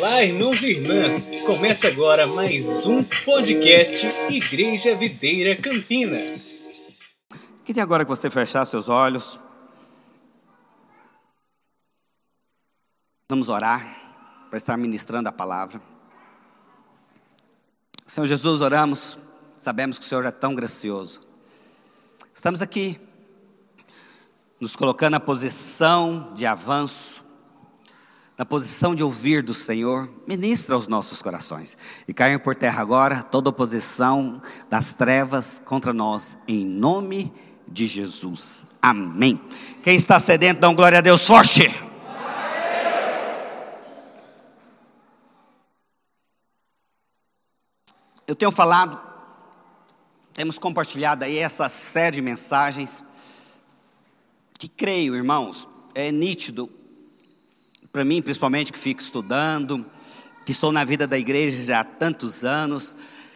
Olá, irmãos e irmãs! Começa agora mais um podcast Igreja Videira Campinas. Queria agora que você fechasse seus olhos. Vamos orar para estar ministrando a palavra. Senhor Jesus, oramos, sabemos que o Senhor é tão gracioso. Estamos aqui, nos colocando na posição de avanço, na posição de ouvir do Senhor, ministra aos nossos corações. E caia por terra agora toda oposição das trevas contra nós, em nome de Jesus. Amém. Quem está sedento, dá um glória a Deus forte. Eu tenho falado, temos compartilhado aí essa série de mensagens, que creio, irmãos, é nítido para mim, principalmente que fico estudando, que estou na vida da igreja já há tantos anos,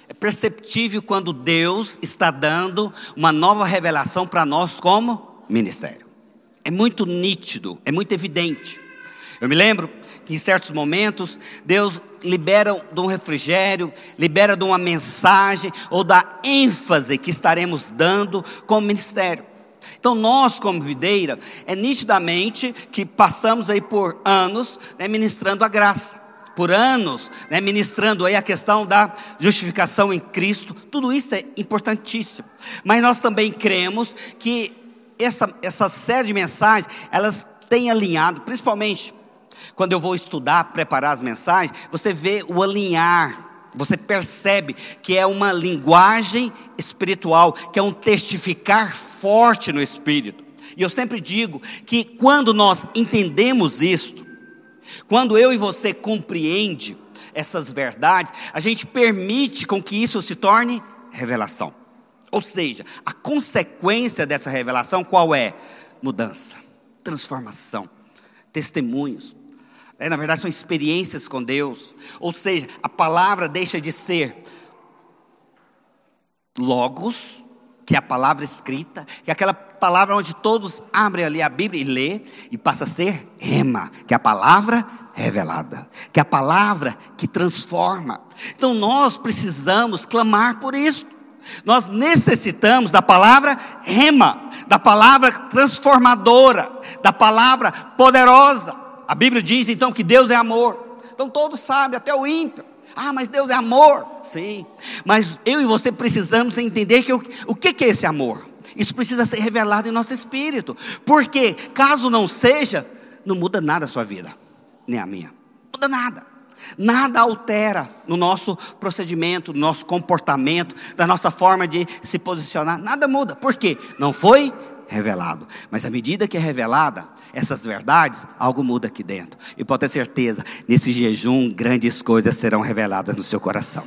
é perceptível quando Deus está dando uma nova revelação para nós como ministério. É muito nítido, é muito evidente. Eu me lembro que em certos momentos Deus libera de um refrigério, libera de uma mensagem ou da ênfase que estaremos dando como ministério. Então, nós, como videira, é nitidamente que passamos aí por anos né, ministrando a graça, por anos né, ministrando aí a questão da justificação em Cristo, tudo isso é importantíssimo. Mas nós também cremos que essa, essa série de mensagens, elas têm alinhado, principalmente quando eu vou estudar, preparar as mensagens, você vê o alinhar você percebe que é uma linguagem espiritual, que é um testificar forte no espírito. E eu sempre digo que quando nós entendemos isto, quando eu e você compreende essas verdades, a gente permite com que isso se torne revelação. Ou seja, a consequência dessa revelação qual é? Mudança, transformação, testemunhos, é, na verdade, são experiências com Deus. Ou seja, a palavra deixa de ser logos, que é a palavra escrita, que é aquela palavra onde todos abrem ali a Bíblia e lê, e passa a ser rema, que é a palavra revelada, que é a palavra que transforma. Então nós precisamos clamar por isso. Nós necessitamos da palavra rema, da palavra transformadora, da palavra poderosa. A Bíblia diz então que Deus é amor. Então todos sabem, até o ímpio. Ah, mas Deus é amor. Sim. Mas eu e você precisamos entender que o, o que, é esse amor? Isso precisa ser revelado em nosso espírito. Porque, caso não seja, não muda nada a sua vida, nem a minha. Muda nada. Nada altera no nosso procedimento, no nosso comportamento, da nossa forma de se posicionar. Nada muda. Por quê? Não foi revelado. Mas à medida que é revelada essas verdades, algo muda aqui dentro. E pode ter certeza, nesse jejum, grandes coisas serão reveladas no seu coração.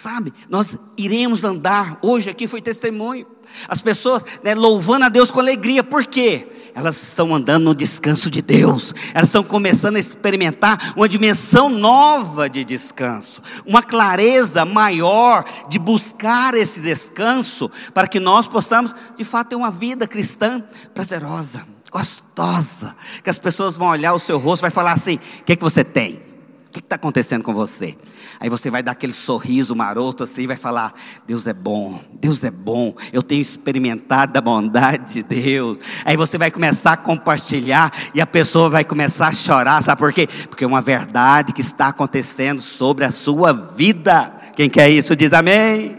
Sabe, nós iremos andar, hoje aqui foi testemunho. As pessoas né, louvando a Deus com alegria, por quê? Elas estão andando no descanso de Deus, elas estão começando a experimentar uma dimensão nova de descanso, uma clareza maior de buscar esse descanso, para que nós possamos, de fato, ter uma vida cristã prazerosa, gostosa, que as pessoas vão olhar o seu rosto vai falar assim: o que, que você tem? O que está acontecendo com você? Aí você vai dar aquele sorriso maroto assim, e vai falar: Deus é bom, Deus é bom, eu tenho experimentado a bondade de Deus. Aí você vai começar a compartilhar e a pessoa vai começar a chorar, sabe por quê? Porque é uma verdade que está acontecendo sobre a sua vida. Quem quer isso diz amém. amém.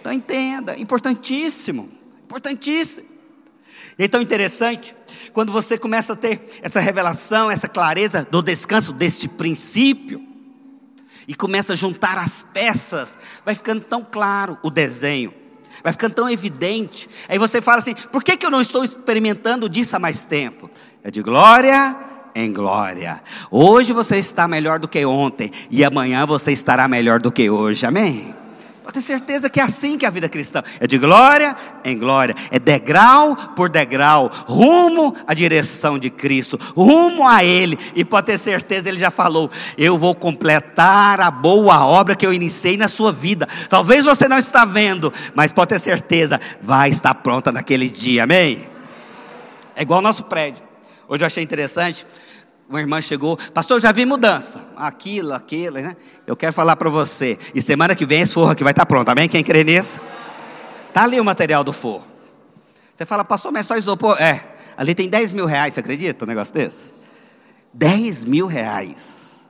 Então entenda, importantíssimo, importantíssimo. E tão interessante quando você começa a ter essa revelação, essa clareza do descanso deste princípio, e começa a juntar as peças, vai ficando tão claro o desenho, vai ficando tão evidente. Aí você fala assim: por que, que eu não estou experimentando disso há mais tempo? É de glória em glória. Hoje você está melhor do que ontem, e amanhã você estará melhor do que hoje, amém? Pode ter certeza que é assim que é a vida cristã é de glória em glória, é degrau por degrau, rumo à direção de Cristo, rumo a Ele. E pode ter certeza, Ele já falou: Eu vou completar a boa obra que eu iniciei na sua vida. Talvez você não está vendo, mas pode ter certeza, vai estar pronta naquele dia, amém? É igual ao nosso prédio. Hoje eu achei interessante. Uma irmã chegou, pastor, já vi mudança. Aquilo, aquilo, né? Eu quero falar para você. E semana que vem esse forro aqui vai estar tá pronto, amém? Quem crê nisso? Tá ali o material do forro. Você fala, pastor, mas só isopor. É, ali tem 10 mil reais, você acredita um negócio desse? 10 mil reais.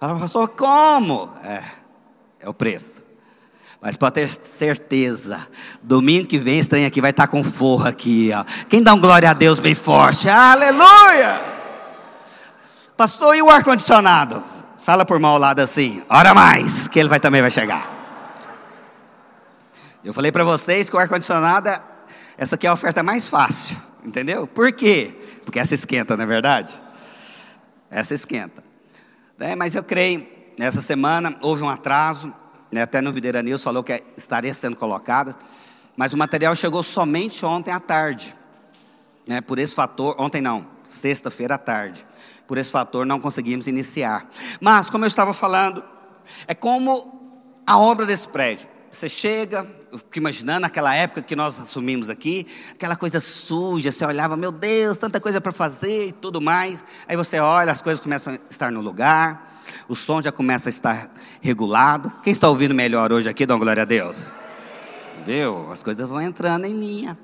Fala, pastor, como? É, é o preço. Mas pode ter certeza, domingo que vem trem aqui vai estar tá com forro aqui, ó. Quem dá um glória a Deus bem forte? Aleluia! Pastor, e o ar-condicionado? Fala por mal lado assim, ora mais, que ele vai, também vai chegar. Eu falei para vocês que o ar-condicionado, é, essa aqui é a oferta mais fácil, entendeu? Por quê? Porque essa esquenta, não é verdade? Essa esquenta. É, mas eu creio, nessa semana houve um atraso, né, até no Videira News falou que estaria sendo colocadas, mas o material chegou somente ontem à tarde. Né, por esse fator, ontem não, sexta-feira à tarde. Por esse fator não conseguimos iniciar. Mas, como eu estava falando, é como a obra desse prédio. Você chega, imaginando aquela época que nós assumimos aqui, aquela coisa suja, você olhava, meu Deus, tanta coisa para fazer e tudo mais. Aí você olha, as coisas começam a estar no lugar, o som já começa a estar regulado. Quem está ouvindo melhor hoje aqui, dá uma glória a Deus? Deu, as coisas vão entrando em linha.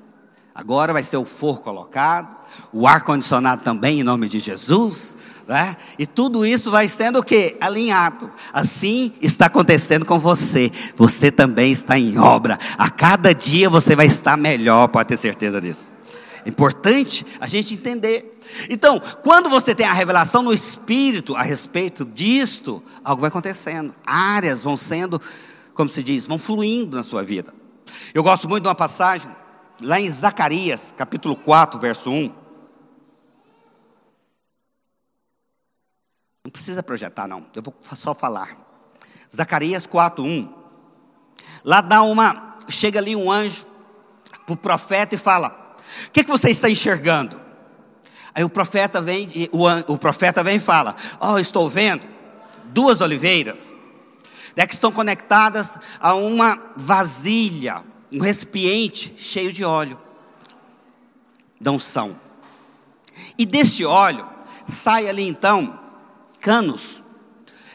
Agora vai ser o forro colocado, o ar-condicionado também, em nome de Jesus. Né? E tudo isso vai sendo o que? Alinhado. Assim está acontecendo com você. Você também está em obra. A cada dia você vai estar melhor, pode ter certeza disso. Importante a gente entender. Então, quando você tem a revelação no Espírito a respeito disto, algo vai acontecendo. Áreas vão sendo, como se diz, vão fluindo na sua vida. Eu gosto muito de uma passagem lá em Zacarias, capítulo 4, verso 1. Não precisa projetar, não. Eu vou só falar. Zacarias 4, 1. Lá dá uma. Chega ali um anjo para o profeta e fala: O que, que você está enxergando? Aí o profeta vem, o, o profeta vem e fala: Oh, estou vendo duas oliveiras, né, que estão conectadas a uma vasilha um recipiente cheio de óleo da unção. E deste óleo sai ali então canos,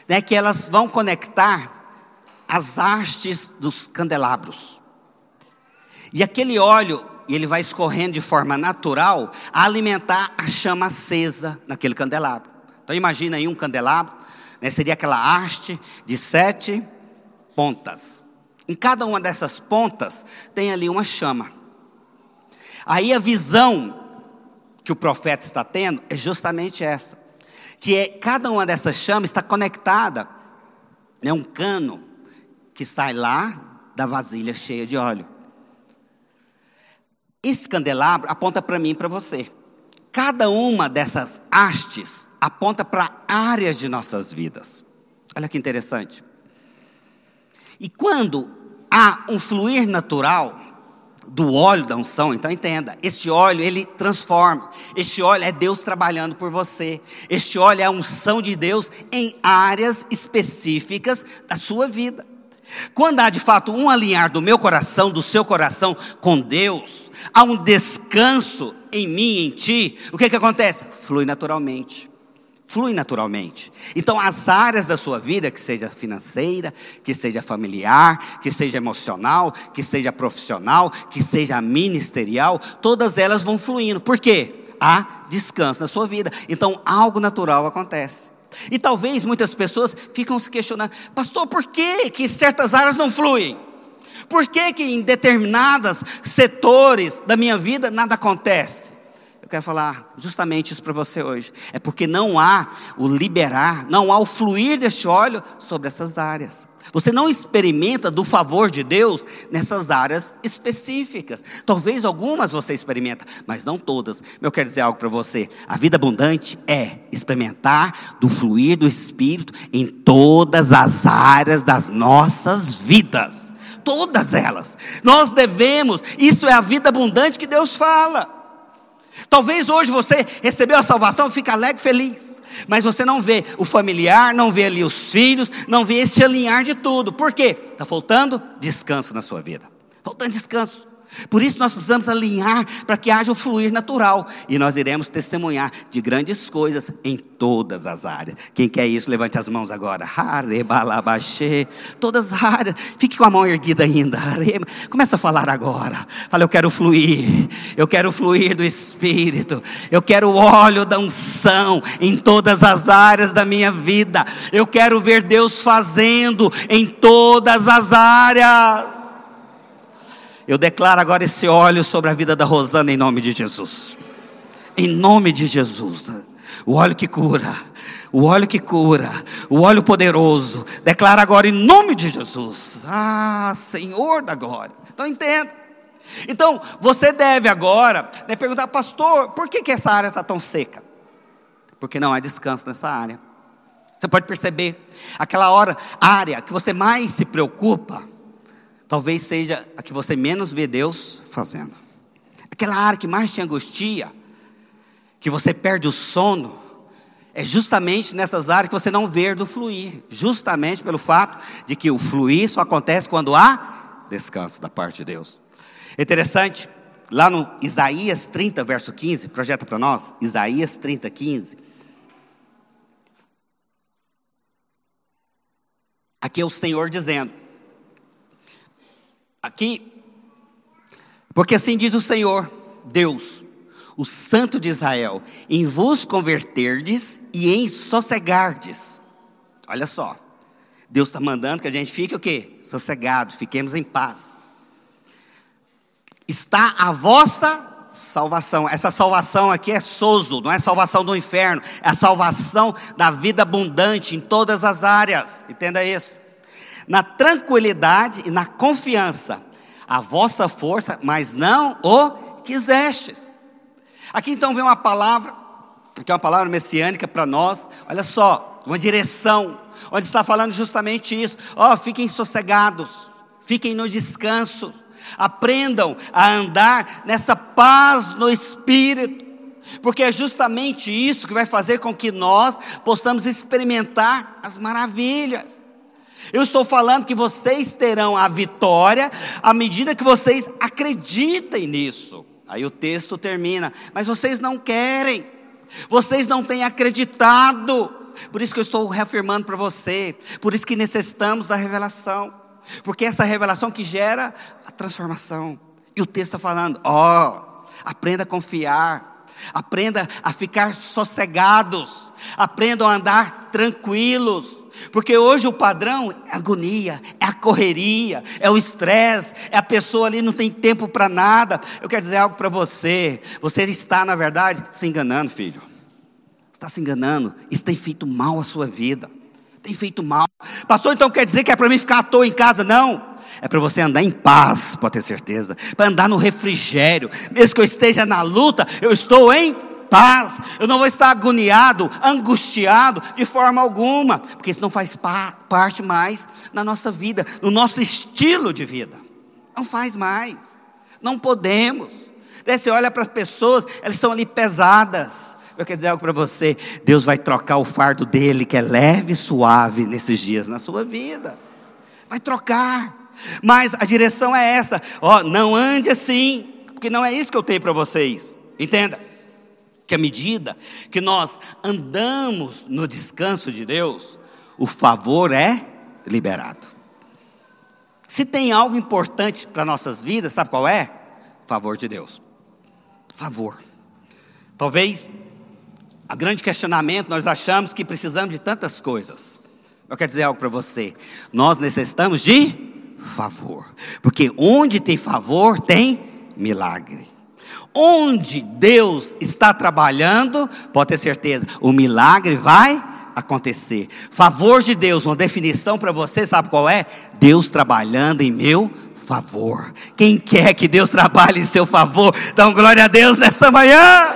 né, que elas vão conectar as hastes dos candelabros. E aquele óleo, ele vai escorrendo de forma natural a alimentar a chama acesa naquele candelabro. Então imagina aí um candelabro, né, seria aquela haste de sete pontas. Em cada uma dessas pontas tem ali uma chama. Aí a visão que o profeta está tendo é justamente essa, que é cada uma dessas chamas está conectada, é né, um cano que sai lá da vasilha cheia de óleo. Esse candelabro aponta para mim e para você. Cada uma dessas hastes aponta para áreas de nossas vidas. Olha que interessante. E quando há um fluir natural do óleo da unção, então entenda, este óleo ele transforma, este óleo é Deus trabalhando por você, este óleo é a unção de Deus em áreas específicas da sua vida. Quando há de fato um alinhar do meu coração, do seu coração com Deus, há um descanso em mim, em ti, o que que acontece? Flui naturalmente flui naturalmente. Então, as áreas da sua vida, que seja financeira, que seja familiar, que seja emocional, que seja profissional, que seja ministerial, todas elas vão fluindo. Por quê? Há descanso na sua vida. Então, algo natural acontece. E talvez muitas pessoas ficam se questionando, pastor, por que, que certas áreas não fluem? Por que, que em determinados setores da minha vida nada acontece? Quero falar justamente isso para você hoje. É porque não há o liberar, não há o fluir deste óleo sobre essas áreas. Você não experimenta do favor de Deus nessas áreas específicas. Talvez algumas você experimenta, mas não todas. Eu quero dizer algo para você. A vida abundante é experimentar do fluir do Espírito em todas as áreas das nossas vidas. Todas elas. Nós devemos, isso é a vida abundante que Deus fala. Talvez hoje você recebeu a salvação, fica alegre, feliz. Mas você não vê o familiar, não vê ali os filhos, não vê esse alinhar de tudo. Por quê? Está faltando descanso na sua vida. Faltando descanso. Por isso nós precisamos alinhar para que haja o fluir natural. E nós iremos testemunhar de grandes coisas em todas as áreas. Quem quer isso, levante as mãos agora. Todas as áreas. Fique com a mão erguida ainda. Começa a falar agora. Fala, eu quero fluir. Eu quero fluir do Espírito. Eu quero o óleo da unção em todas as áreas da minha vida. Eu quero ver Deus fazendo em todas as áreas. Eu declaro agora esse óleo sobre a vida da Rosana em nome de Jesus. Em nome de Jesus. O óleo que cura. O óleo que cura. O óleo poderoso. Declara agora em nome de Jesus. Ah, Senhor da glória. Então entenda. Então, você deve agora né, perguntar, pastor, por que, que essa área está tão seca? Porque não há descanso nessa área. Você pode perceber, aquela hora, área que você mais se preocupa, talvez seja a que você menos vê Deus fazendo. Aquela área que mais te angustia, que você perde o sono, é justamente nessas áreas que você não vê do fluir, justamente pelo fato de que o fluir só acontece quando há descanso da parte de Deus. Interessante, lá no Isaías 30, verso 15, projeta para nós, Isaías 30, 15. Aqui é o Senhor dizendo: Aqui, porque assim diz o Senhor, Deus, o Santo de Israel, em vos converterdes e em sossegardes. Olha só, Deus está mandando que a gente fique o quê? Sossegado, fiquemos em paz. Está a vossa salvação. Essa salvação aqui é sozo, não é salvação do inferno, é a salvação da vida abundante em todas as áreas. Entenda isso na tranquilidade e na confiança, a vossa força, mas não o quisestes. Aqui então vem uma palavra, que é uma palavra messiânica para nós, olha só, uma direção, onde está falando justamente isso: ó, oh, fiquem sossegados, fiquem no descanso, aprendam a andar nessa paz no espírito, porque é justamente isso que vai fazer com que nós possamos experimentar as maravilhas. Eu estou falando que vocês terão a vitória à medida que vocês acreditem nisso. Aí o texto termina, mas vocês não querem, vocês não têm acreditado. Por isso que eu estou reafirmando para você, por isso que necessitamos da revelação, porque é essa revelação que gera a transformação. E o texto está falando: ó, oh, aprenda a confiar, aprenda a ficar sossegados, aprendam a andar tranquilos porque hoje o padrão é agonia, é a correria, é o estresse, é a pessoa ali não tem tempo para nada. Eu quero dizer algo para você. Você está, na verdade, se enganando, filho. Está se enganando. Isso tem feito mal à sua vida. Tem feito mal. Pastor, então quer dizer que é para mim ficar à toa em casa? Não. É para você andar em paz, pode ter certeza. Para andar no refrigério. Mesmo que eu esteja na luta, eu estou em paz, eu não vou estar agoniado, angustiado de forma alguma, porque isso não faz parte mais na nossa vida, no nosso estilo de vida. Não faz mais. Não podemos. Daí você olha para as pessoas, elas estão ali pesadas. Eu quero dizer algo para você: Deus vai trocar o fardo dele, que é leve e suave, nesses dias na sua vida. Vai trocar. Mas a direção é essa: ó, não ande assim, porque não é isso que eu tenho para vocês. Entenda que à medida que nós andamos no descanso de Deus, o favor é liberado. Se tem algo importante para nossas vidas, sabe qual é? Favor de Deus. Favor. Talvez a grande questionamento nós achamos que precisamos de tantas coisas. Eu quero dizer algo para você. Nós necessitamos de favor. Porque onde tem favor, tem milagre. Onde Deus está trabalhando, pode ter certeza, o milagre vai acontecer. Favor de Deus, uma definição para você, sabe qual é? Deus trabalhando em meu favor. Quem quer que Deus trabalhe em seu favor, dá glória a Deus nessa manhã.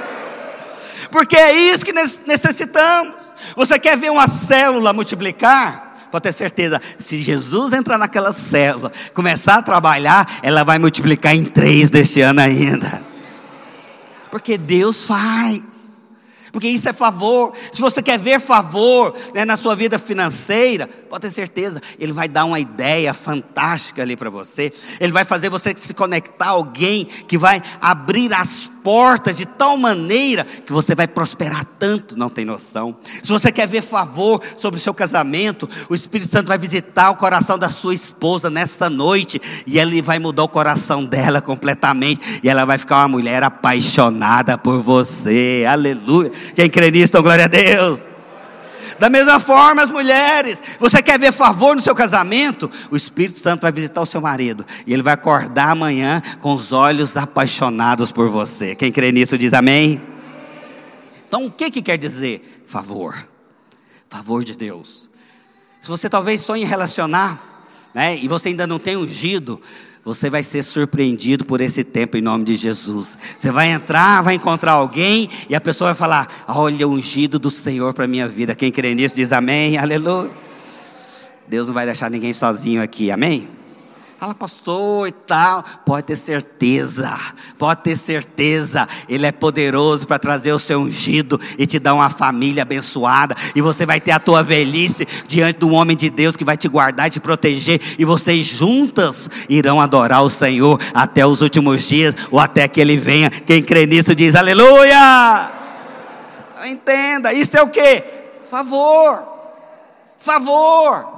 Porque é isso que necessitamos. Você quer ver uma célula multiplicar? Pode ter certeza, se Jesus entrar naquela célula, começar a trabalhar, ela vai multiplicar em três deste ano ainda. Porque Deus faz. porque isso é favor. Se você quer ver favor né, na sua vida financeira, pode ter certeza, Ele vai dar uma ideia fantástica ali para você. Ele vai fazer você se conectar a alguém que vai abrir as portas de tal maneira que você vai prosperar tanto, não tem noção. Se você quer ver favor sobre o seu casamento, o Espírito Santo vai visitar o coração da sua esposa nesta noite e ele vai mudar o coração dela completamente e ela vai ficar uma mulher apaixonada por você. Aleluia. Quem crê nisso, glória a Deus. Da mesma forma, as mulheres, você quer ver favor no seu casamento? O Espírito Santo vai visitar o seu marido e ele vai acordar amanhã com os olhos apaixonados por você. Quem crê nisso diz amém. Então, o que, que quer dizer favor? Favor de Deus. Se você talvez sonhe em relacionar, né, e você ainda não tem ungido, você vai ser surpreendido por esse tempo em nome de Jesus. Você vai entrar, vai encontrar alguém e a pessoa vai falar: Olha o ungido do Senhor para minha vida. Quem crê nisso diz amém, aleluia. Deus não vai deixar ninguém sozinho aqui, amém? Fala, pastor e tal. Pode ter certeza, pode ter certeza. Ele é poderoso para trazer o seu ungido e te dar uma família abençoada. E você vai ter a tua velhice diante do homem de Deus que vai te guardar e te proteger. E vocês juntas irão adorar o Senhor até os últimos dias ou até que ele venha. Quem crê nisso diz aleluia. Entenda, isso é o que? Favor. Favor.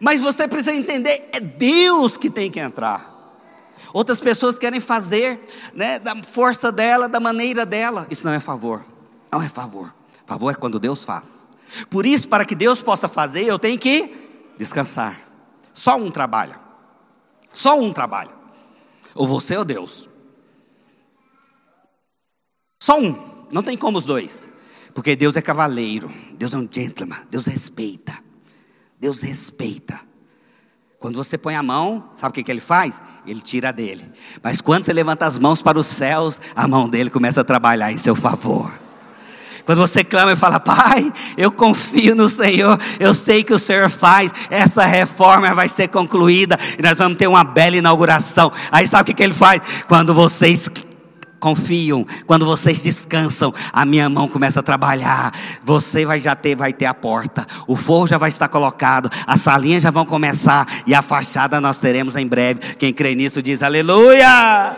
Mas você precisa entender, é Deus que tem que entrar. Outras pessoas querem fazer, né, da força dela, da maneira dela. Isso não é favor. Não é favor. Favor é quando Deus faz. Por isso, para que Deus possa fazer, eu tenho que descansar. Só um trabalha. Só um trabalha. Ou você ou Deus. Só um. Não tem como os dois. Porque Deus é cavaleiro. Deus é um gentleman. Deus respeita. Deus respeita. Quando você põe a mão, sabe o que, que ele faz? Ele tira dele. Mas quando você levanta as mãos para os céus, a mão dele começa a trabalhar em seu favor. Quando você clama e fala, Pai, eu confio no Senhor, eu sei que o Senhor faz, essa reforma vai ser concluída e nós vamos ter uma bela inauguração. Aí sabe o que, que ele faz? Quando vocês confiam, quando vocês descansam, a minha mão começa a trabalhar. Você vai já ter, vai ter a porta, o forro já vai estar colocado, as salinhas já vão começar e a fachada nós teremos em breve. Quem crê nisso diz aleluia.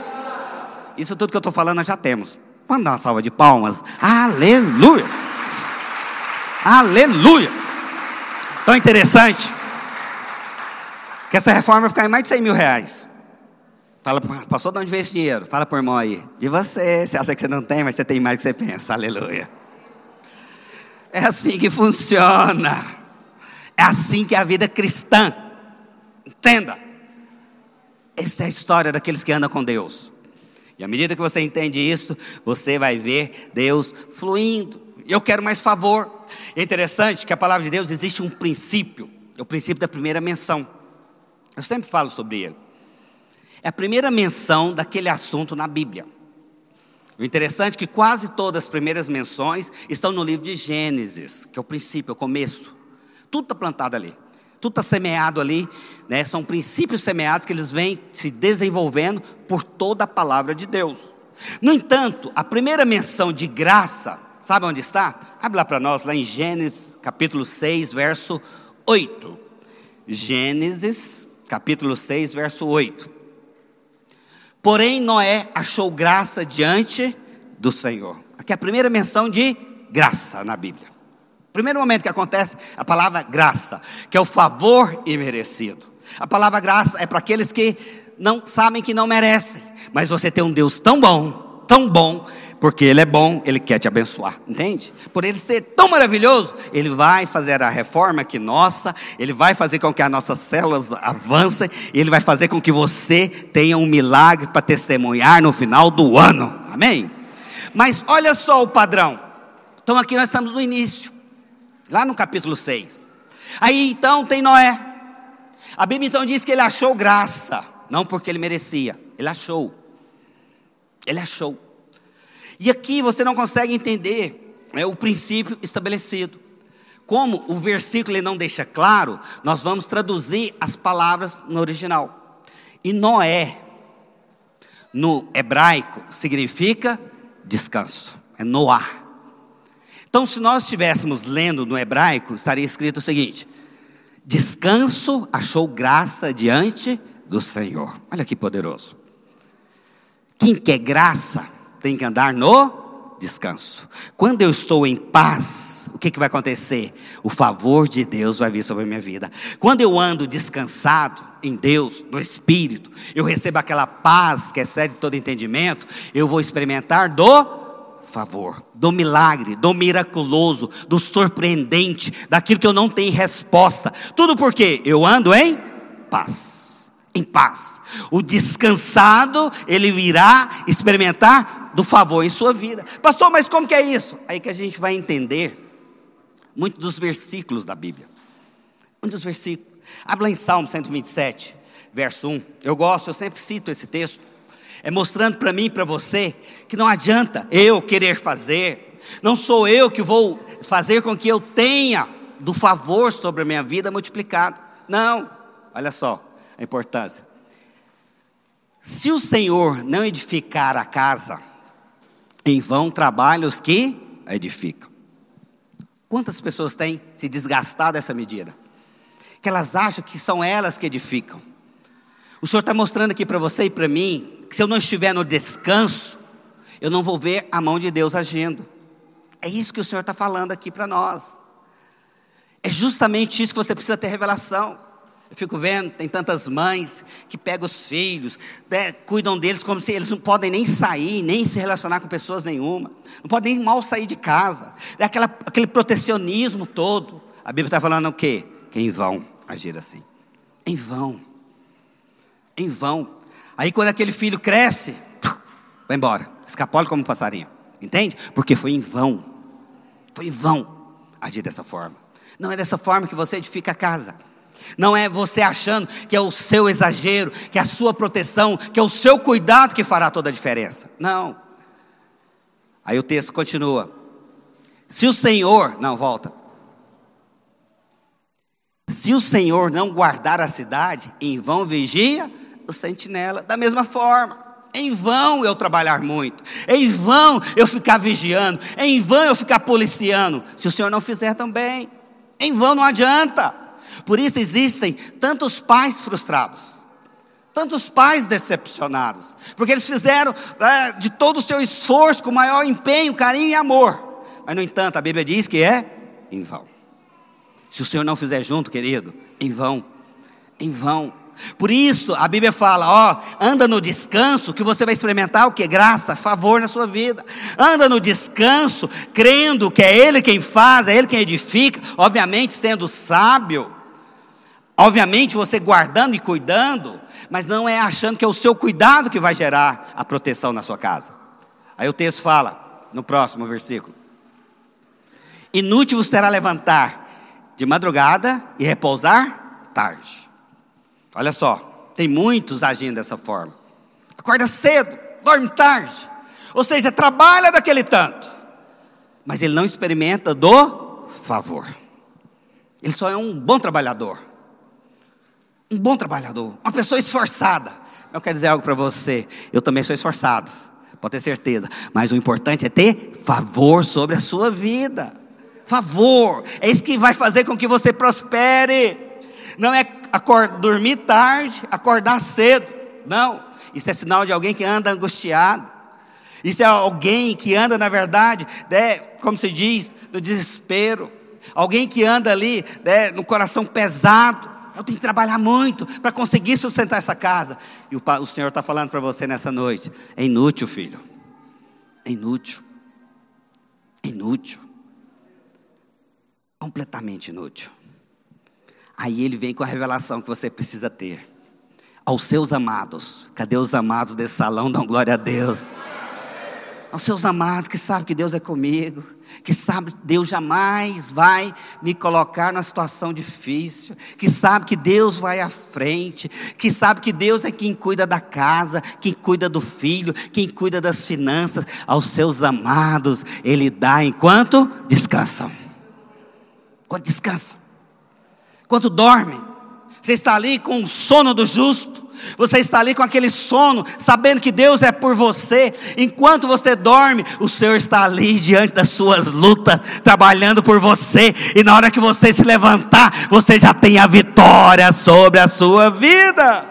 Isso tudo que eu estou falando nós já temos. Vamos dar uma salva de palmas. Aleluia. Aleluia. Tão interessante que essa reforma vai ficar em mais de 100 mil reais. Fala, pastor, de onde veio esse dinheiro? Fala por irmão aí. De você. Você acha que você não tem, mas você tem mais do que você pensa. Aleluia. É assim que funciona. É assim que é a vida cristã. Entenda. Essa é a história daqueles que andam com Deus. E à medida que você entende isso, você vai ver Deus fluindo. Eu quero mais favor. É interessante que a palavra de Deus existe um princípio. É o princípio da primeira menção. Eu sempre falo sobre ele. É a primeira menção daquele assunto na Bíblia. O interessante é que quase todas as primeiras menções estão no livro de Gênesis, que é o princípio, é o começo. Tudo está plantado ali, tudo está semeado ali, né? são princípios semeados que eles vêm se desenvolvendo por toda a palavra de Deus. No entanto, a primeira menção de graça, sabe onde está? Abre lá para nós, lá em Gênesis capítulo 6, verso 8. Gênesis capítulo 6, verso 8. Porém, Noé achou graça diante do Senhor. Aqui é a primeira menção de graça na Bíblia. Primeiro momento que acontece a palavra graça, que é o favor imerecido. A palavra graça é para aqueles que não sabem que não merecem, mas você tem um Deus tão bom, tão bom, porque Ele é bom, Ele quer te abençoar, entende? Por Ele ser tão maravilhoso, Ele vai fazer a reforma que nossa, Ele vai fazer com que as nossas células avancem, Ele vai fazer com que você tenha um milagre para testemunhar no final do ano, amém? Mas olha só o padrão, então aqui nós estamos no início, lá no capítulo 6, aí então tem Noé, a Bíblia então diz que ele achou graça, não porque ele merecia, ele achou, ele achou. E aqui você não consegue entender é, o princípio estabelecido. Como o versículo ele não deixa claro, nós vamos traduzir as palavras no original. E Noé, no hebraico, significa descanso. É Noá. Então, se nós estivéssemos lendo no hebraico, estaria escrito o seguinte: Descanso achou graça diante do Senhor. Olha que poderoso. Quem quer graça tem que andar no descanso. Quando eu estou em paz, o que, que vai acontecer? O favor de Deus vai vir sobre a minha vida. Quando eu ando descansado em Deus, no Espírito, eu recebo aquela paz que excede todo entendimento, eu vou experimentar do favor, do milagre, do miraculoso, do surpreendente, daquilo que eu não tenho resposta. Tudo porque eu ando em paz. Em paz. O descansado, ele irá experimentar do favor em sua vida. Pastor, mas como que é isso? Aí que a gente vai entender muito dos versículos da Bíblia. Um dos versículos. Habla em Salmo 127, verso 1. Eu gosto, eu sempre cito esse texto é mostrando para mim e para você que não adianta eu querer fazer, não sou eu que vou fazer com que eu tenha do favor sobre a minha vida multiplicado. Não, olha só a importância. Se o Senhor não edificar a casa, em vão trabalham os que a edificam. Quantas pessoas têm se desgastado essa medida? Que elas acham que são elas que edificam. O Senhor está mostrando aqui para você e para mim que se eu não estiver no descanso, eu não vou ver a mão de Deus agindo. É isso que o Senhor está falando aqui para nós. É justamente isso que você precisa ter revelação. Eu fico vendo, tem tantas mães que pegam os filhos, né, cuidam deles como se eles não podem nem sair, nem se relacionar com pessoas nenhuma, não podem nem mal sair de casa. É aquela, aquele protecionismo todo. A Bíblia está falando o quê? Que em vão agir assim. Em vão. Em vão. Aí quando aquele filho cresce, vai embora, escapola como um passarinho. Entende? Porque foi em vão. Foi em vão agir dessa forma. Não é dessa forma que você edifica a casa. Não é você achando que é o seu exagero, que é a sua proteção, que é o seu cuidado que fará toda a diferença. Não. Aí o texto continua. Se o Senhor, não, volta. Se o Senhor não guardar a cidade, em vão vigia o sentinela. Da mesma forma, em vão eu trabalhar muito, em vão eu ficar vigiando, em vão eu ficar policiando, se o Senhor não fizer também, em vão não adianta. Por isso existem tantos pais frustrados, tantos pais decepcionados, porque eles fizeram é, de todo o seu esforço, com maior empenho, carinho e amor, mas no entanto a Bíblia diz que é em vão. Se o Senhor não fizer junto, querido, em vão, em vão. Por isso, a Bíblia fala: ó, anda no descanso, que você vai experimentar o que? Graça, favor na sua vida. Anda no descanso, crendo que é Ele quem faz, é Ele quem edifica, obviamente sendo sábio, obviamente você guardando e cuidando, mas não é achando que é o seu cuidado que vai gerar a proteção na sua casa. Aí o texto fala, no próximo versículo: Inútil será levantar de madrugada e repousar tarde. Olha só, tem muitos agindo dessa forma. Acorda cedo, dorme tarde. Ou seja, trabalha daquele tanto. Mas ele não experimenta do favor. Ele só é um bom trabalhador. Um bom trabalhador, uma pessoa esforçada. Eu quero dizer algo para você. Eu também sou esforçado, pode ter certeza. Mas o importante é ter favor sobre a sua vida. Favor, é isso que vai fazer com que você prospere. Não é acordar, dormir tarde, acordar cedo. Não, isso é sinal de alguém que anda angustiado. Isso é alguém que anda, na verdade, né, como se diz, no desespero. Alguém que anda ali né, no coração pesado. Eu tenho que trabalhar muito para conseguir sustentar essa casa. E o, o Senhor está falando para você nessa noite: é inútil, filho. É inútil. É inútil. Completamente inútil. Aí ele vem com a revelação que você precisa ter. Aos seus amados, cadê os amados desse salão? Dão glória a Deus. Aos seus amados que sabem que Deus é comigo, que sabe que Deus jamais vai me colocar numa situação difícil, que sabe que Deus vai à frente, que sabe que Deus é quem cuida da casa, quem cuida do filho, quem cuida das finanças. Aos seus amados, Ele dá enquanto descansam. Enquanto descansam. Enquanto dorme, você está ali com o sono do justo, Você está ali com aquele sono, sabendo que Deus é por você. Enquanto você dorme, o Senhor está ali diante das suas lutas, trabalhando por você. E na hora que você se levantar, você já tem a vitória sobre a sua vida.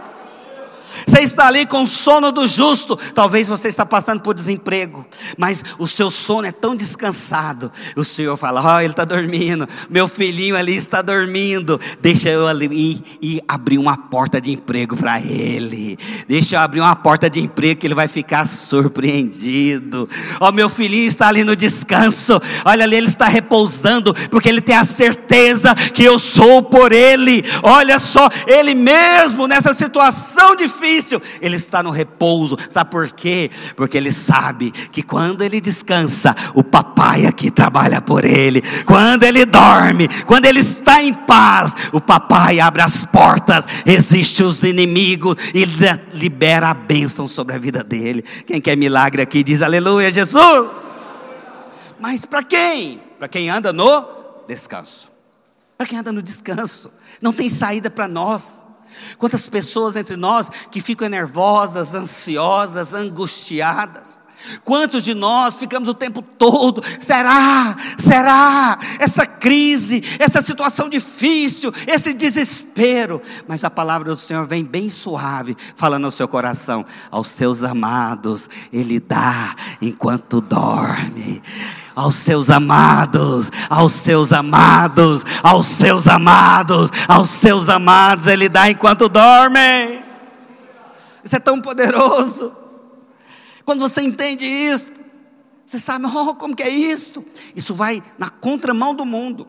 Você está ali com o sono do justo. Talvez você está passando por desemprego, mas o seu sono é tão descansado. O Senhor fala: Ó, oh, ele está dormindo. Meu filhinho ali está dormindo. Deixa eu ali ir abrir uma porta de emprego para ele. Deixa eu abrir uma porta de emprego que ele vai ficar surpreendido. Ó, oh, meu filhinho está ali no descanso. Olha ali, ele está repousando porque ele tem a certeza que eu sou por ele. Olha só, ele mesmo nessa situação difícil difícil, ele está no repouso. Sabe por quê? Porque ele sabe que quando ele descansa, o papai aqui trabalha por ele. Quando ele dorme, quando ele está em paz, o papai abre as portas, resiste os inimigos e libera a bênção sobre a vida dele. Quem quer milagre aqui diz aleluia, Jesus. Mas para quem? Para quem anda no descanso. Para quem anda no descanso, não tem saída para nós. Quantas pessoas entre nós que ficam nervosas, ansiosas, angustiadas. Quantos de nós ficamos o tempo todo, será? Será? Essa crise, essa situação difícil, esse desespero. Mas a palavra do Senhor vem bem suave, falando ao seu coração, aos seus amados, Ele dá enquanto dorme aos seus amados, aos seus amados, aos seus amados, aos seus amados, Ele dá enquanto dormem. Isso é tão poderoso. Quando você entende isso, você sabe, oh, como que é isso? Isso vai na contramão do mundo.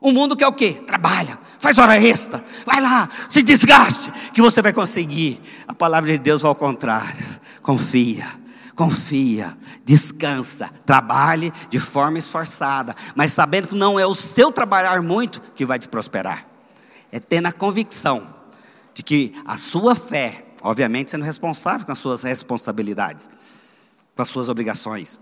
O mundo quer o quê? Trabalha, faz hora extra, vai lá, se desgaste, que você vai conseguir. A palavra de Deus vai ao contrário. Confia confia, descansa, trabalhe de forma esforçada, mas sabendo que não é o seu trabalhar muito que vai te prosperar. É tendo a convicção de que a sua fé, obviamente sendo responsável com as suas responsabilidades, com as suas obrigações,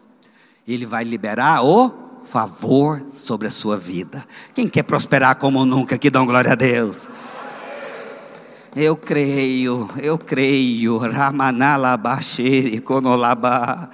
ele vai liberar o favor sobre a sua vida. Quem quer prosperar como nunca, que dão glória a Deus. Eu creio, eu creio, Ramanalabashiri Konolaba.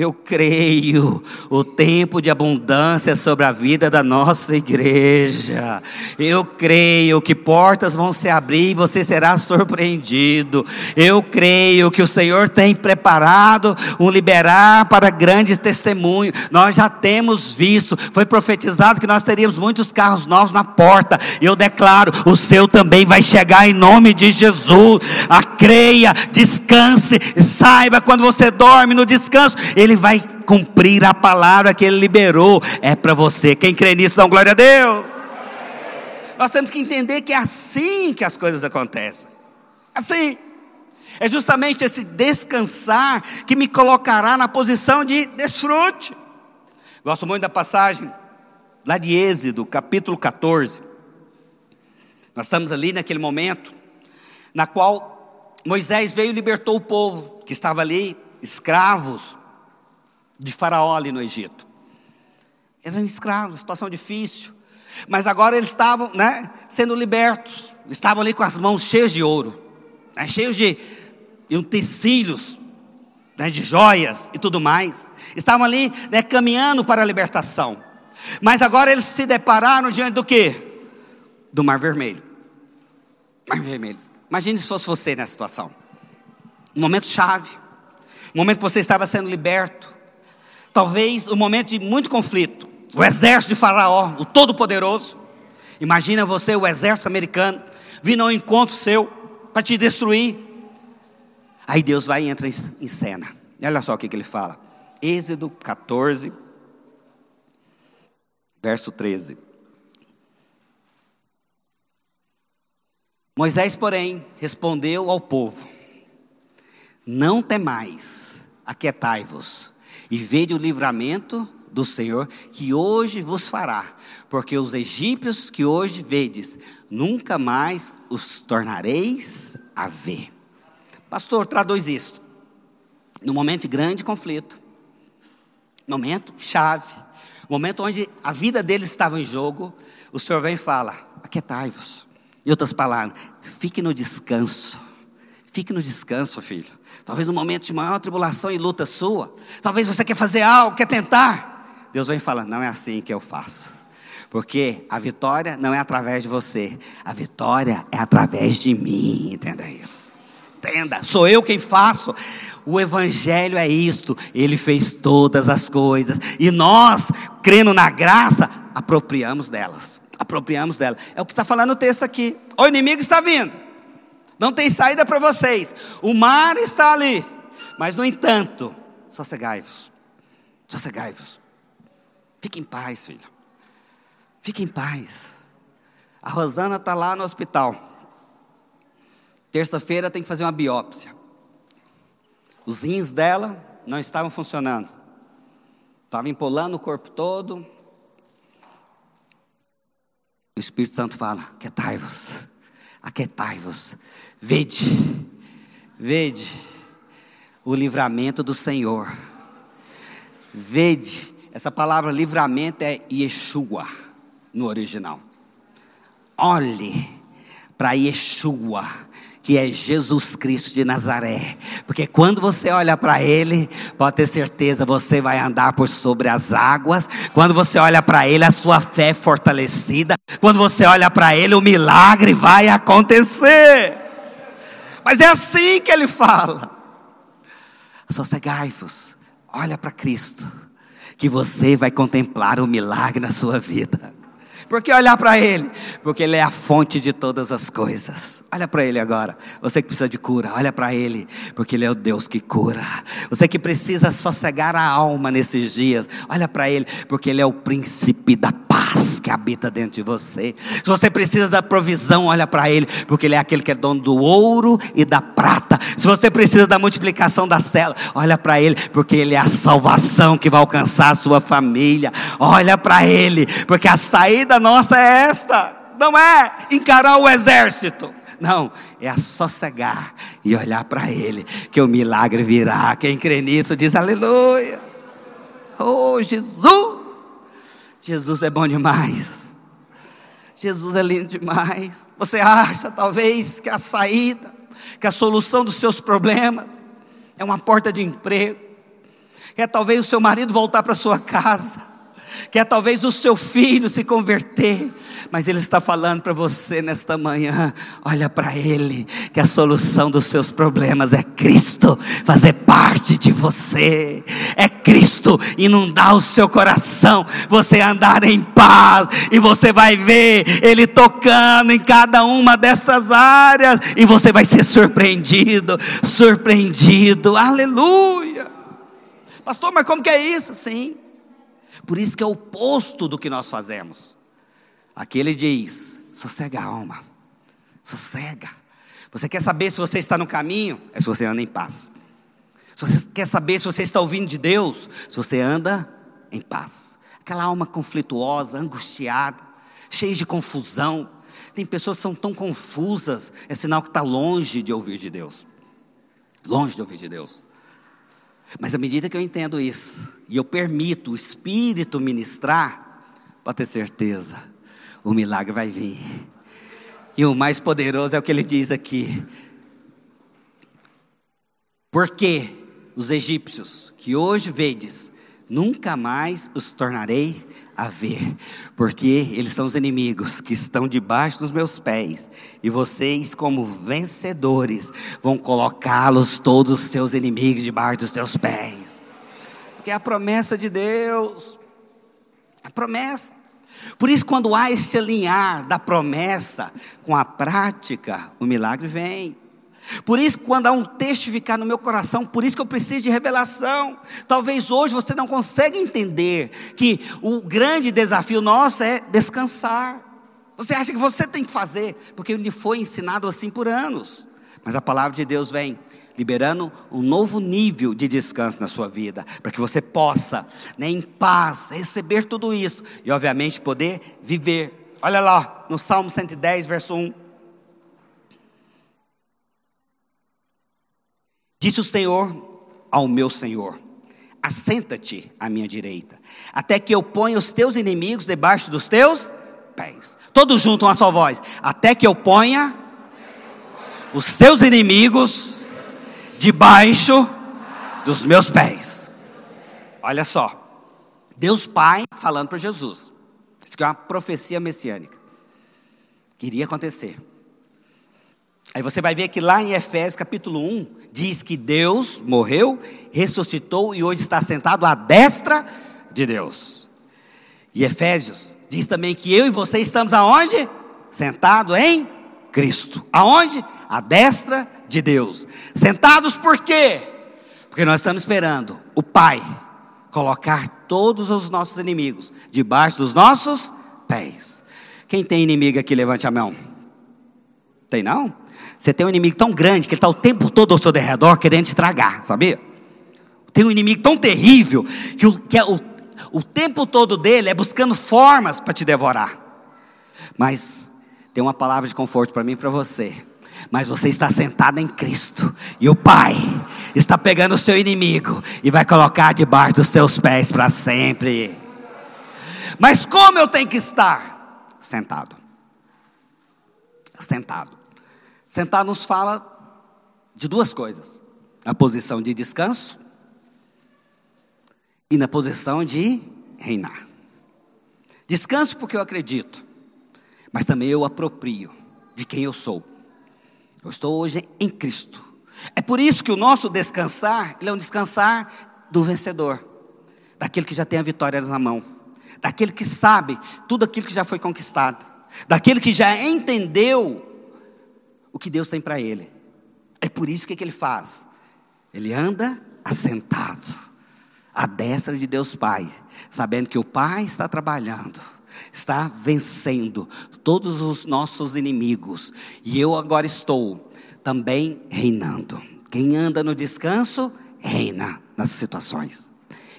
Eu creio o tempo de abundância sobre a vida da nossa igreja. Eu creio que portas vão se abrir e você será surpreendido. Eu creio que o Senhor tem preparado um liberar para grandes testemunhos. Nós já temos visto, foi profetizado que nós teríamos muitos carros novos na porta. Eu declaro, o seu também vai chegar em nome de Jesus. A creia, descanse, saiba quando você dorme no descanso, ele ele vai cumprir a palavra que Ele liberou. É para você. Quem crê nisso, dá glória a Deus. Nós temos que entender que é assim que as coisas acontecem. Assim. É justamente esse descansar que me colocará na posição de desfrute. Gosto muito da passagem lá de Êxodo, capítulo 14. Nós estamos ali naquele momento na qual Moisés veio e libertou o povo que estava ali, escravos, de Faraó ali no Egito. Eram escravos, situação difícil. Mas agora eles estavam né, sendo libertos. Estavam ali com as mãos cheias de ouro, né, cheios de utensílios, né, de joias e tudo mais. Estavam ali né, caminhando para a libertação. Mas agora eles se depararam diante do que? Do Mar Vermelho. Mar Vermelho. Imagine se fosse você nessa situação. Um momento chave. Um momento que você estava sendo liberto talvez um momento de muito conflito. O exército de Faraó, o Todo-Poderoso. Imagina você, o exército americano, vindo ao encontro seu para te destruir. Aí Deus vai e entra em cena. Olha só o que, que ele fala. Êxodo 14, verso 13. Moisés, porém, respondeu ao povo: Não temais, aquietai-vos e vede o livramento do Senhor que hoje vos fará, porque os egípcios que hoje vedes, nunca mais os tornareis a ver. Pastor, traduz isso. No momento de grande conflito, momento chave, momento onde a vida deles estava em jogo, o Senhor vem e fala: aquietai-vos. Em outras palavras, fique no descanso, Fique no descanso, filho. Talvez no momento de maior tribulação e luta sua. Talvez você quer fazer algo, quer tentar. Deus vem falar: não é assim que eu faço. Porque a vitória não é através de você, a vitória é através de mim, entenda isso. Entenda, sou eu quem faço. O Evangelho é isto, Ele fez todas as coisas, e nós, crendo na graça, apropriamos delas. Apropriamos delas. É o que está falando o texto aqui. O inimigo está vindo, não tem saída para vocês, o mar está ali, mas no entanto, sossegai-vos, sossegai-vos, fique em paz, filho, fique em paz. A Rosana está lá no hospital. Terça-feira tem que fazer uma biópsia. Os rins dela não estavam funcionando. Estava empolando o corpo todo. O Espírito Santo fala: Aquietai-vos, aquietai-vos, vede, vede o livramento do Senhor. Vede, essa palavra livramento é Yeshua no original. Olhe para Yeshua que é Jesus Cristo de Nazaré. Porque quando você olha para Ele, pode ter certeza, você vai andar por sobre as águas. Quando você olha para Ele, a sua fé é fortalecida. Quando você olha para Ele, o milagre vai acontecer. Mas é assim que Ele fala. Sossegai-vos, olha para Cristo, que você vai contemplar o milagre na sua vida. Por que olhar para Ele? Porque Ele é a fonte de todas as coisas. Olha para Ele agora. Você que precisa de cura, olha para Ele, porque Ele é o Deus que cura. Você que precisa sossegar a alma nesses dias, olha para Ele, porque Ele é o príncipe da paz que habita dentro de você. Se você precisa da provisão, olha para Ele, porque Ele é aquele que é dono do ouro e da prata. Se você precisa da multiplicação da cela, olha para Ele, porque Ele é a salvação que vai alcançar a sua família. Olha para Ele, porque a saída nossa é esta, não é encarar o exército. Não, é a sossegar e olhar para Ele, que o milagre virá. Quem crê nisso diz aleluia. Oh, Jesus! Jesus é bom demais. Jesus é lindo demais. Você acha talvez que a saída, que a solução dos seus problemas é uma porta de emprego, é talvez o seu marido voltar para sua casa, que é talvez o seu filho se converter, mas Ele está falando para você nesta manhã: olha para Ele, que a solução dos seus problemas é Cristo, fazer parte de você, é Cristo inundar o seu coração, você andar em paz, e você vai ver Ele tocando em cada uma dessas áreas, e você vai ser surpreendido, surpreendido, aleluia. Pastor, mas como que é isso? Sim. Por isso que é o oposto do que nós fazemos. Aqui ele diz: sossega a alma, sossega. Você quer saber se você está no caminho? É se você anda em paz. Se você quer saber se você está ouvindo de Deus? Se você anda em paz. Aquela alma conflituosa, angustiada, cheia de confusão. Tem pessoas que são tão confusas, é sinal que está longe de ouvir de Deus. Longe de ouvir de Deus. Mas à medida que eu entendo isso, e eu permito o Espírito ministrar, pode ter certeza, o milagre vai vir. E o mais poderoso é o que ele diz aqui. Porque os egípcios que hoje vedes, nunca mais os tornarei a ver, porque eles são os inimigos que estão debaixo dos meus pés, e vocês, como vencedores, vão colocá-los todos os seus inimigos debaixo dos teus pés, porque é a promessa de Deus, a promessa. Por isso, quando há este alinhar da promessa com a prática, o milagre vem. Por isso, quando há um texto ficar no meu coração, por isso que eu preciso de revelação. Talvez hoje você não consiga entender que o grande desafio nosso é descansar. Você acha que você tem que fazer, porque lhe foi ensinado assim por anos. Mas a palavra de Deus vem liberando um novo nível de descanso na sua vida, para que você possa, né, em paz, receber tudo isso e, obviamente, poder viver. Olha lá, no Salmo 110, verso 1. Disse o Senhor ao meu Senhor: Assenta-te à minha direita, até que eu ponha os teus inimigos debaixo dos teus pés. Todos juntos, uma só voz: Até que eu ponha os seus inimigos debaixo dos meus pés. Olha só. Deus Pai falando para Jesus. Isso é uma profecia messiânica. Queria acontecer. Aí você vai ver que lá em Efésios capítulo 1 diz que Deus morreu, ressuscitou e hoje está sentado à destra de Deus. E Efésios diz também que eu e você estamos aonde? Sentado em Cristo. Aonde? À destra de Deus. Sentados por quê? Porque nós estamos esperando o Pai colocar todos os nossos inimigos debaixo dos nossos pés. Quem tem inimigo aqui, levante a mão. Tem não? Você tem um inimigo tão grande que ele está o tempo todo ao seu derredor querendo estragar, sabia? Tem um inimigo tão terrível que, o, que é o, o tempo todo dele é buscando formas para te devorar. Mas tem uma palavra de conforto para mim e para você. Mas você está sentado em Cristo e o Pai está pegando o seu inimigo e vai colocar debaixo dos seus pés para sempre. Mas como eu tenho que estar? Sentado. Sentado. Sentado nos fala de duas coisas: a posição de descanso e na posição de reinar. Descanso porque eu acredito, mas também eu aproprio de quem eu sou. Eu estou hoje em Cristo. É por isso que o nosso descansar, ele é um descansar do vencedor, daquele que já tem a vitória na mão, daquele que sabe tudo aquilo que já foi conquistado, daquele que já entendeu o que Deus tem para ele. É por isso que, que ele faz? Ele anda assentado, à destra de Deus Pai, sabendo que o Pai está trabalhando, está vencendo todos os nossos inimigos, e eu agora estou também reinando. Quem anda no descanso, reina nas situações.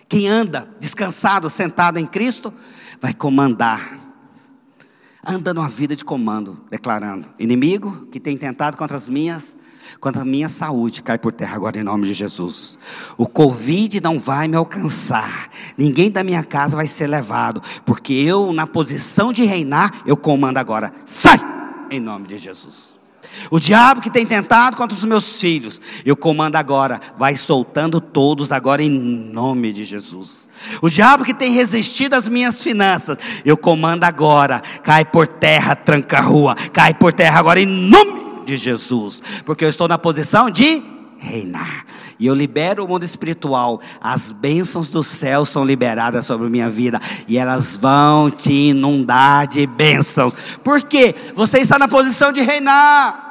Quem anda descansado, sentado em Cristo, vai comandar. Anda numa vida de comando, declarando: inimigo que tem tentado contra as minhas contra a minha saúde, cai por terra agora em nome de Jesus. O Covid não vai me alcançar, ninguém da minha casa vai ser levado, porque eu, na posição de reinar, eu comando agora. Sai! Em nome de Jesus. O diabo que tem tentado contra os meus filhos, eu comando agora, vai soltando todos agora em nome de Jesus. O diabo que tem resistido às minhas finanças, eu comando agora, cai por terra, tranca a rua, cai por terra agora em nome de Jesus, porque eu estou na posição de reinar. E eu libero o mundo espiritual. As bênçãos do céu são liberadas sobre minha vida. E elas vão te inundar de bênçãos. Por quê? Você está na posição de reinar.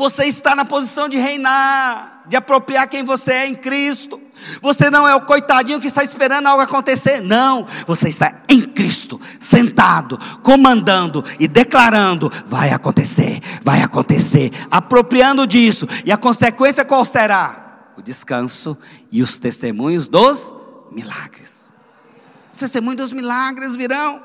Você está na posição de reinar, de apropriar quem você é em Cristo. Você não é o coitadinho que está esperando algo acontecer. Não, você está em Cristo, sentado, comandando e declarando: vai acontecer, vai acontecer, apropriando disso. E a consequência qual será? O descanso e os testemunhos dos milagres. Os testemunhos dos milagres virão.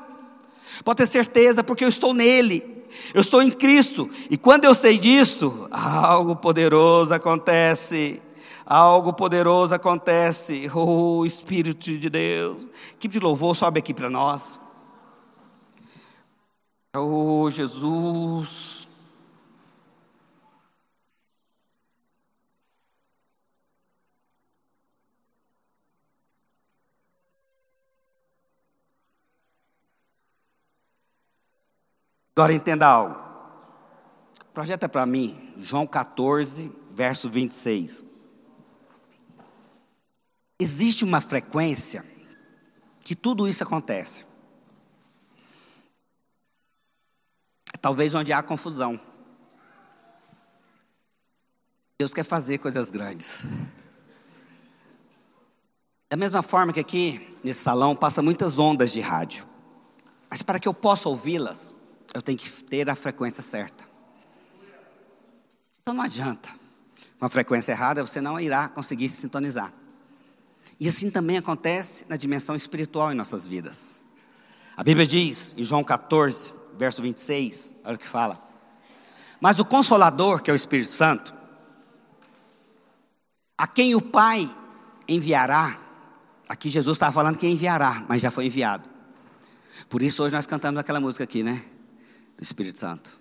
Pode ter certeza, porque eu estou nele. Eu estou em Cristo, e quando eu sei disto, algo poderoso acontece algo poderoso acontece. Oh, Espírito de Deus. Equipe de louvor, sobe aqui para nós. Oh, Jesus. Agora entenda algo. Projeta para mim, João 14, verso 26 existe uma frequência que tudo isso acontece. É talvez onde há confusão. Deus quer fazer coisas grandes. Da mesma forma que aqui, nesse salão, passa muitas ondas de rádio. Mas para que eu possa ouvi-las, eu tenho que ter a frequência certa. Então não adianta. Com a frequência errada, você não irá conseguir se sintonizar. E assim também acontece na dimensão espiritual em nossas vidas. A Bíblia diz, em João 14, verso 26, olha o que fala. Mas o Consolador, que é o Espírito Santo, a quem o Pai enviará, aqui Jesus estava falando que enviará, mas já foi enviado. Por isso hoje nós cantamos aquela música aqui, né? Do Espírito Santo.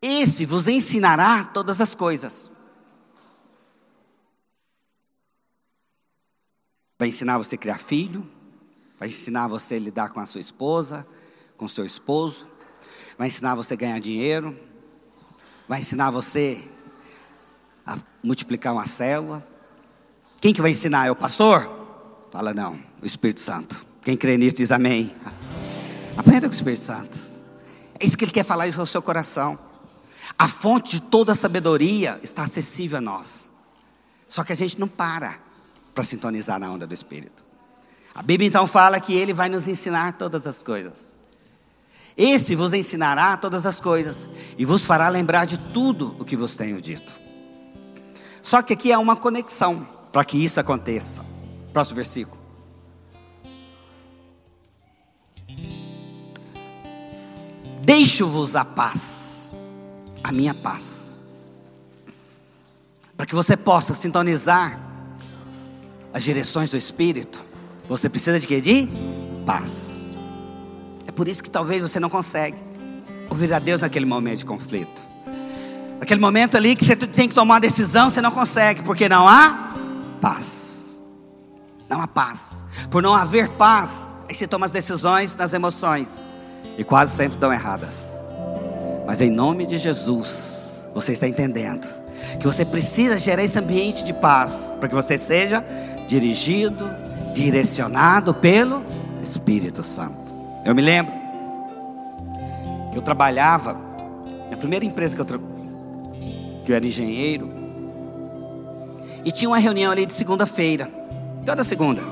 Esse vos ensinará todas as coisas. Vai ensinar você a criar filho, vai ensinar você a lidar com a sua esposa, com seu esposo, vai ensinar você a ganhar dinheiro, vai ensinar você a multiplicar uma célula. Quem que vai ensinar? É o pastor? Fala não, o Espírito Santo. Quem crê nisso diz amém. Aprenda com o Espírito Santo. É isso que ele quer falar isso ao seu coração. A fonte de toda a sabedoria está acessível a nós. Só que a gente não para para sintonizar na onda do Espírito. A Bíblia então fala que ele vai nos ensinar todas as coisas. Esse vos ensinará todas as coisas e vos fará lembrar de tudo o que vos tenho dito. Só que aqui é uma conexão para que isso aconteça. Próximo versículo. Deixo-vos a paz, a minha paz, para que você possa sintonizar as direções do Espírito. Você precisa de quê? De paz. É por isso que talvez você não consegue ouvir a Deus naquele momento de conflito. Naquele momento ali que você tem que tomar uma decisão, você não consegue, porque não há paz. Não há paz. Por não haver paz, aí você toma as decisões nas emoções. E quase sempre dão erradas. Mas em nome de Jesus, você está entendendo que você precisa gerar esse ambiente de paz para que você seja dirigido, direcionado pelo Espírito Santo. Eu me lembro que eu trabalhava na primeira empresa que eu, tra... que eu era engenheiro e tinha uma reunião ali de segunda-feira, toda segunda.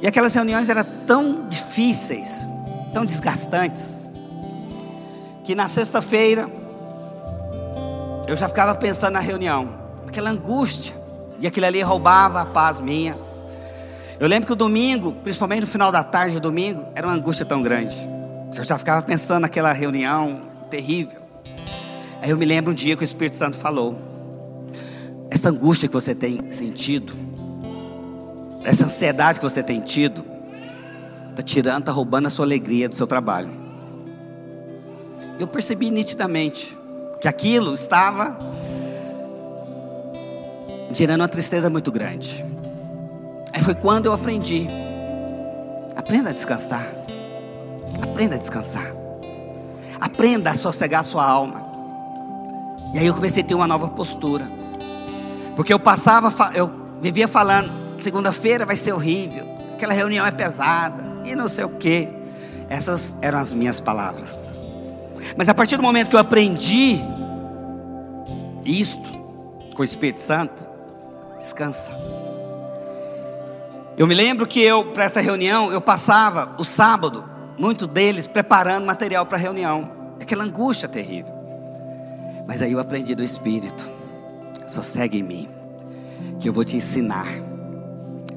E aquelas reuniões eram tão difíceis, tão desgastantes, que na sexta-feira eu já ficava pensando na reunião, aquela angústia, e aquilo ali roubava a paz minha. Eu lembro que o domingo, principalmente no final da tarde do domingo, era uma angústia tão grande. Que eu já ficava pensando naquela reunião terrível. Aí eu me lembro um dia que o Espírito Santo falou: essa angústia que você tem sentido, essa ansiedade que você tem tido, está tirando, está roubando a sua alegria do seu trabalho. Eu percebi nitidamente que aquilo estava gerando uma tristeza muito grande. Aí foi quando eu aprendi. Aprenda a descansar. Aprenda a descansar. Aprenda a sossegar a sua alma. E aí eu comecei a ter uma nova postura. Porque eu passava, eu vivia falando, segunda-feira vai ser horrível, aquela reunião é pesada, e não sei o que. Essas eram as minhas palavras. Mas a partir do momento que eu aprendi isto com o Espírito Santo, descansa. Eu me lembro que eu, para essa reunião, eu passava o sábado, muito deles preparando material para a reunião. Aquela angústia terrível. Mas aí eu aprendi do Espírito. Só segue em mim, que eu vou te ensinar.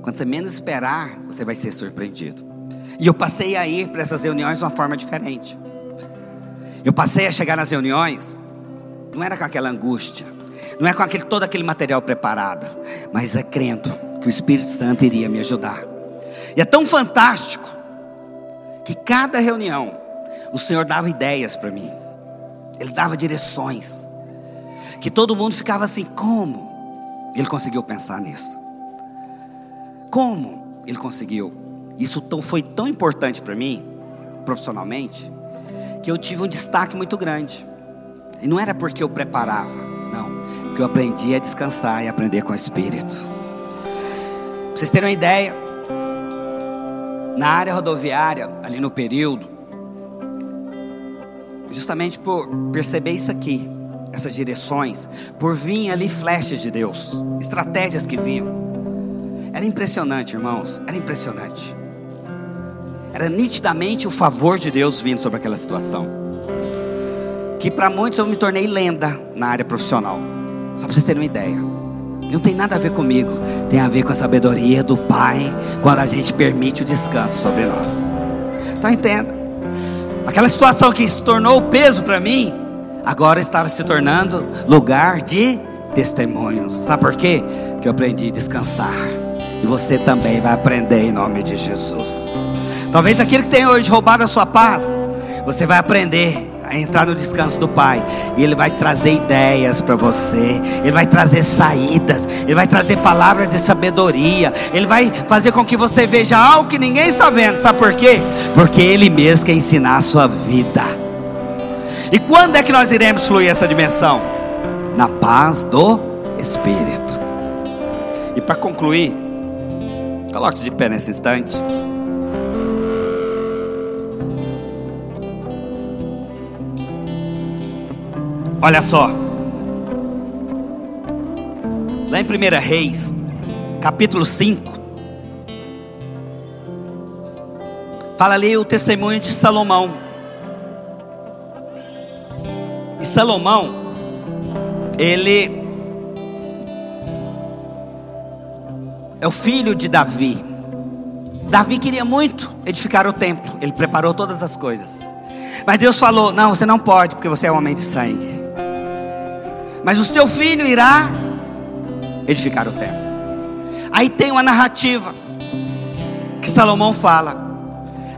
Quando você menos esperar, você vai ser surpreendido. E eu passei a ir para essas reuniões de uma forma diferente. Eu passei a chegar nas reuniões, não era com aquela angústia, não é com aquele, todo aquele material preparado, mas é crendo que o Espírito Santo iria me ajudar. E é tão fantástico que cada reunião o Senhor dava ideias para mim. Ele dava direções. Que todo mundo ficava assim, como? Ele conseguiu pensar nisso. Como ele conseguiu? Isso foi tão importante para mim, profissionalmente, que eu tive um destaque muito grande. E não era porque eu preparava, não, porque eu aprendi a descansar e aprender com o Espírito. Pra vocês terem uma ideia, na área rodoviária, ali no período, justamente por perceber isso aqui, essas direções, por vir ali flechas de Deus, estratégias que vinham. Era impressionante, irmãos, era impressionante. Era nitidamente o favor de Deus vindo sobre aquela situação. Que para muitos eu me tornei lenda na área profissional. Só para vocês terem uma ideia. Não tem nada a ver comigo, tem a ver com a sabedoria do Pai, quando a gente permite o descanso sobre nós. Então entenda. Aquela situação que se tornou peso para mim, agora estava se tornando lugar de testemunhos. Sabe por quê? Que eu aprendi a descansar. E você também vai aprender em nome de Jesus. Talvez aquilo que tem hoje roubado a sua paz, você vai aprender a entrar no descanso do Pai. E Ele vai trazer ideias para você, Ele vai trazer saídas, Ele vai trazer palavras de sabedoria, Ele vai fazer com que você veja algo que ninguém está vendo. Sabe por quê? Porque Ele mesmo quer ensinar a sua vida. E quando é que nós iremos fluir essa dimensão? Na paz do Espírito. E para concluir, coloque-se de pé nesse instante. Olha só. Lá em 1 Reis, capítulo 5. Fala ali o testemunho de Salomão. E Salomão, ele é o filho de Davi. Davi queria muito edificar o templo, ele preparou todas as coisas. Mas Deus falou: Não, você não pode, porque você é um homem de sangue mas o seu filho irá edificar o templo. Aí tem uma narrativa que Salomão fala: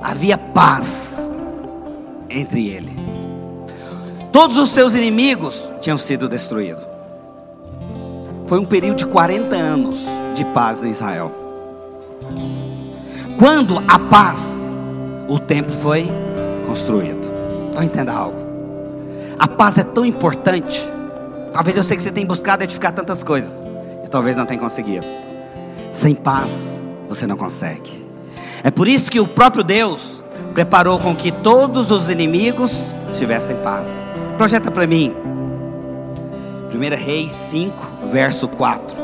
havia paz entre ele. Todos os seus inimigos tinham sido destruídos. Foi um período de 40 anos de paz em Israel. Quando a paz, o templo foi construído. Então entenda algo. A paz é tão importante Talvez eu sei que você tem buscado edificar tantas coisas e talvez não tenha conseguido. Sem paz você não consegue. É por isso que o próprio Deus preparou com que todos os inimigos tivessem paz. Projeta para mim. 1 Reis 5, verso 4.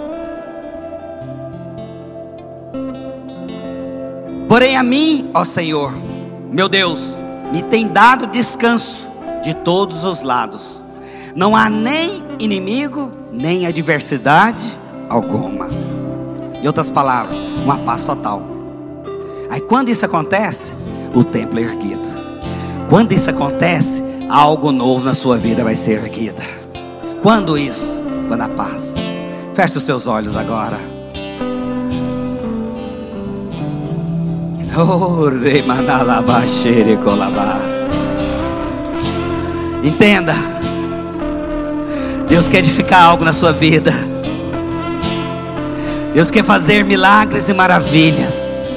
Porém a mim, ó Senhor, meu Deus, me tem dado descanso de todos os lados não há nem inimigo, nem adversidade alguma. Em outras palavras, uma paz total. Aí quando isso acontece, o templo é erguido. Quando isso acontece, algo novo na sua vida vai ser erguida. Quando isso? Quando a paz. Feche os seus olhos agora. Entenda Deus quer edificar algo na sua vida. Deus quer fazer milagres e maravilhas.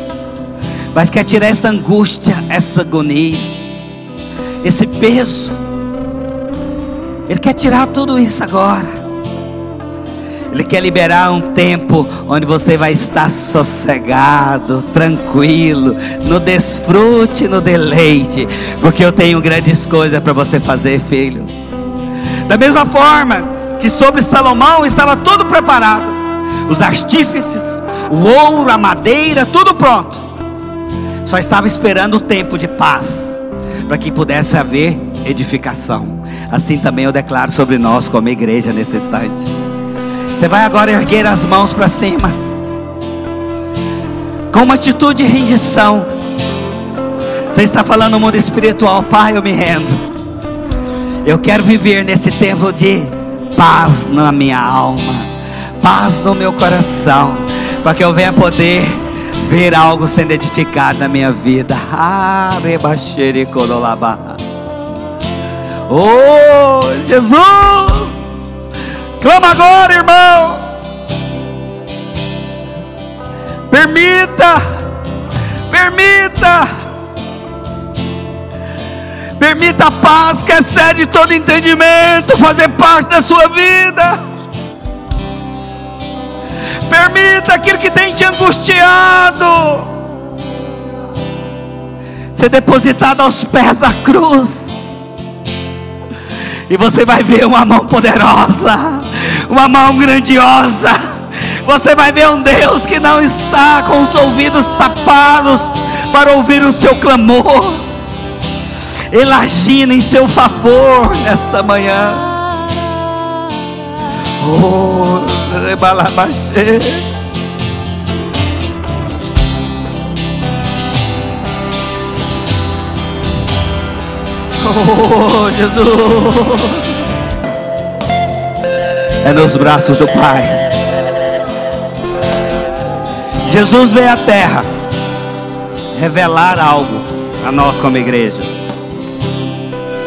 Mas quer tirar essa angústia, essa agonia, esse peso. Ele quer tirar tudo isso agora. Ele quer liberar um tempo onde você vai estar sossegado, tranquilo, no desfrute, no deleite, porque eu tenho grandes coisas para você fazer, filho. Da mesma forma que sobre Salomão estava tudo preparado, os artífices, o ouro, a madeira, tudo pronto. Só estava esperando o tempo de paz, para que pudesse haver edificação. Assim também eu declaro sobre nós, como igreja, nesse instante. Você vai agora erguer as mãos para cima, com uma atitude de rendição. Você está falando no mundo espiritual, Pai, eu me rendo. Eu quero viver nesse tempo de paz na minha alma, paz no meu coração, para que eu venha poder ver algo sendo edificado na minha vida. Ah, oh, Jesus! Clama agora, irmão. Permita, permita Permita a paz que excede todo entendimento fazer parte da sua vida. Permita aquilo que tem te angustiado ser depositado aos pés da cruz. E você vai ver uma mão poderosa, uma mão grandiosa. Você vai ver um Deus que não está com os ouvidos tapados para ouvir o seu clamor. Ele agindo em seu favor nesta manhã. Oh, rebalabachê. Oh, Jesus. É nos braços do Pai. Jesus veio à terra revelar algo a nós como igreja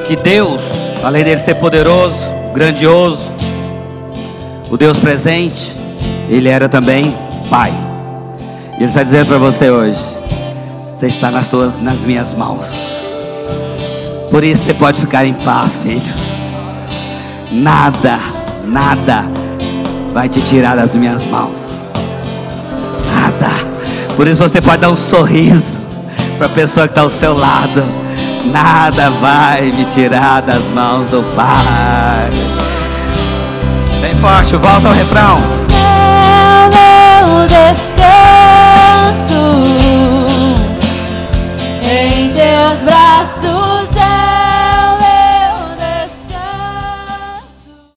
que Deus, além dele ser poderoso, grandioso, o Deus presente, ele era também Pai. E ele está dizendo para você hoje: você está nas, tuas, nas minhas mãos. Por isso você pode ficar em paz, filho. Nada, nada vai te tirar das minhas mãos. Nada. Por isso você pode dar um sorriso para a pessoa que está ao seu lado. Nada vai me tirar das mãos do Pai. Bem forte, volta ao refrão. É meu descanso em teus braços.